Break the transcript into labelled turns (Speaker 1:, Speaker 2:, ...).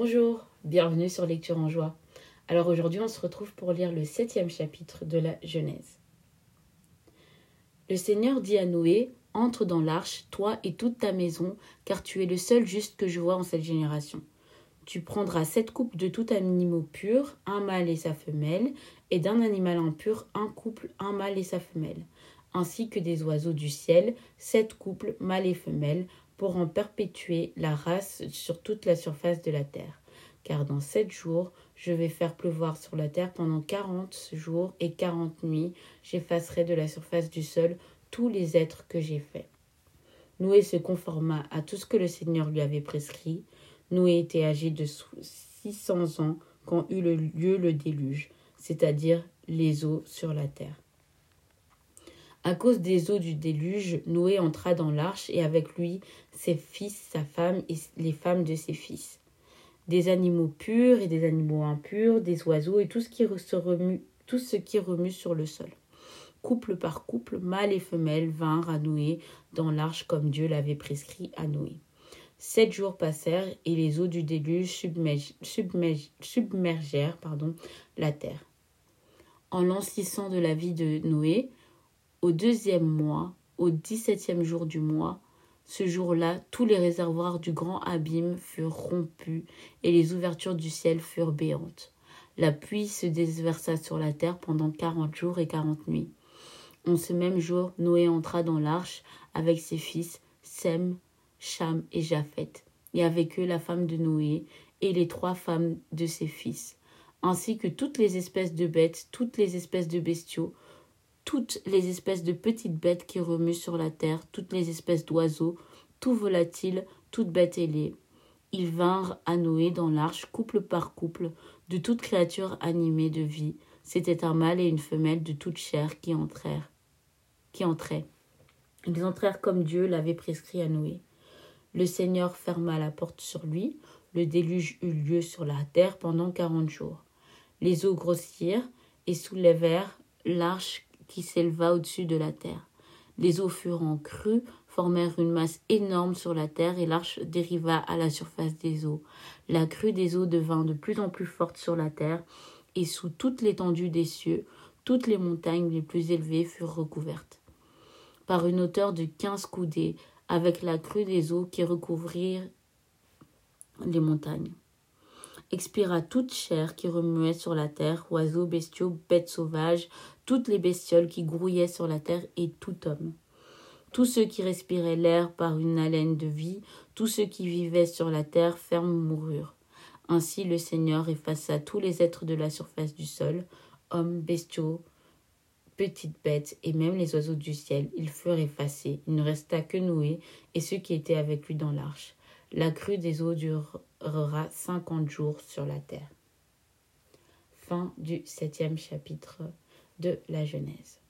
Speaker 1: Bonjour, bienvenue sur Lecture en joie. Alors aujourd'hui on se retrouve pour lire le septième chapitre de la Genèse. Le Seigneur dit à Noé, Entre dans l'arche, toi et toute ta maison, car tu es le seul juste que je vois en cette génération. Tu prendras sept couples de tout animal pur, un mâle et sa femelle, et d'un animal impur, un couple, un mâle et sa femelle, ainsi que des oiseaux du ciel, sept couples, mâles et femelles, pour en perpétuer la race sur toute la surface de la terre. Car dans sept jours, je vais faire pleuvoir sur la terre pendant quarante jours et quarante nuits, j'effacerai de la surface du sol tous les êtres que j'ai faits. Noé se conforma à tout ce que le Seigneur lui avait prescrit. Noé était âgé de six cents ans quand eut lieu le déluge, c'est-à-dire les eaux sur la terre. À cause des eaux du déluge, Noé entra dans l'arche et avec lui ses fils, sa femme et les femmes de ses fils. Des animaux purs et des animaux impurs, des oiseaux et tout ce qui remue, tout ce qui remue sur le sol. Couple par couple, mâles et femelles vinrent à Noé dans l'arche comme Dieu l'avait prescrit à Noé. Sept jours passèrent et les eaux du déluge submergèrent la terre. En lancissant de la vie de Noé, au deuxième mois, au dix-septième jour du mois, ce jour-là, tous les réservoirs du grand abîme furent rompus et les ouvertures du ciel furent béantes. La pluie se déversa sur la terre pendant quarante jours et quarante nuits. En ce même jour, Noé entra dans l'arche avec ses fils, Sem, Cham et Japheth, et avec eux la femme de Noé et les trois femmes de ses fils, ainsi que toutes les espèces de bêtes, toutes les espèces de bestiaux, toutes les espèces de petites bêtes qui remuent sur la terre, toutes les espèces d'oiseaux, tout volatile, toutes bêtes ailées. Ils vinrent à Noé dans l'arche, couple par couple, de toute créature animée de vie. C'était un mâle et une femelle de toute chair qui entrèrent. Qui entraient. Ils entrèrent comme Dieu l'avait prescrit à Noé. Le Seigneur ferma la porte sur lui. Le déluge eut lieu sur la terre pendant quarante jours. Les eaux grossirent et soulevèrent l'arche qui s'éleva au-dessus de la terre. Les eaux furent en crue, formèrent une masse énorme sur la terre et l'arche dériva à la surface des eaux. La crue des eaux devint de plus en plus forte sur la terre et sous toute l'étendue des cieux, toutes les montagnes les plus élevées furent recouvertes. Par une hauteur de quinze coudées, avec la crue des eaux qui recouvrirent les montagnes expira toute chair qui remuait sur la terre, oiseaux, bestiaux, bêtes sauvages, toutes les bestioles qui grouillaient sur la terre et tout homme. Tous ceux qui respiraient l'air par une haleine de vie, tous ceux qui vivaient sur la terre ferme moururent. Ainsi le Seigneur effaça tous les êtres de la surface du sol, hommes, bestiaux, petites bêtes et même les oiseaux du ciel, ils furent effacés. Il ne resta que Noé et ceux qui étaient avec lui dans l'arche. La crue des eaux durera cinquante jours sur la terre. Fin du septième chapitre de la Genèse.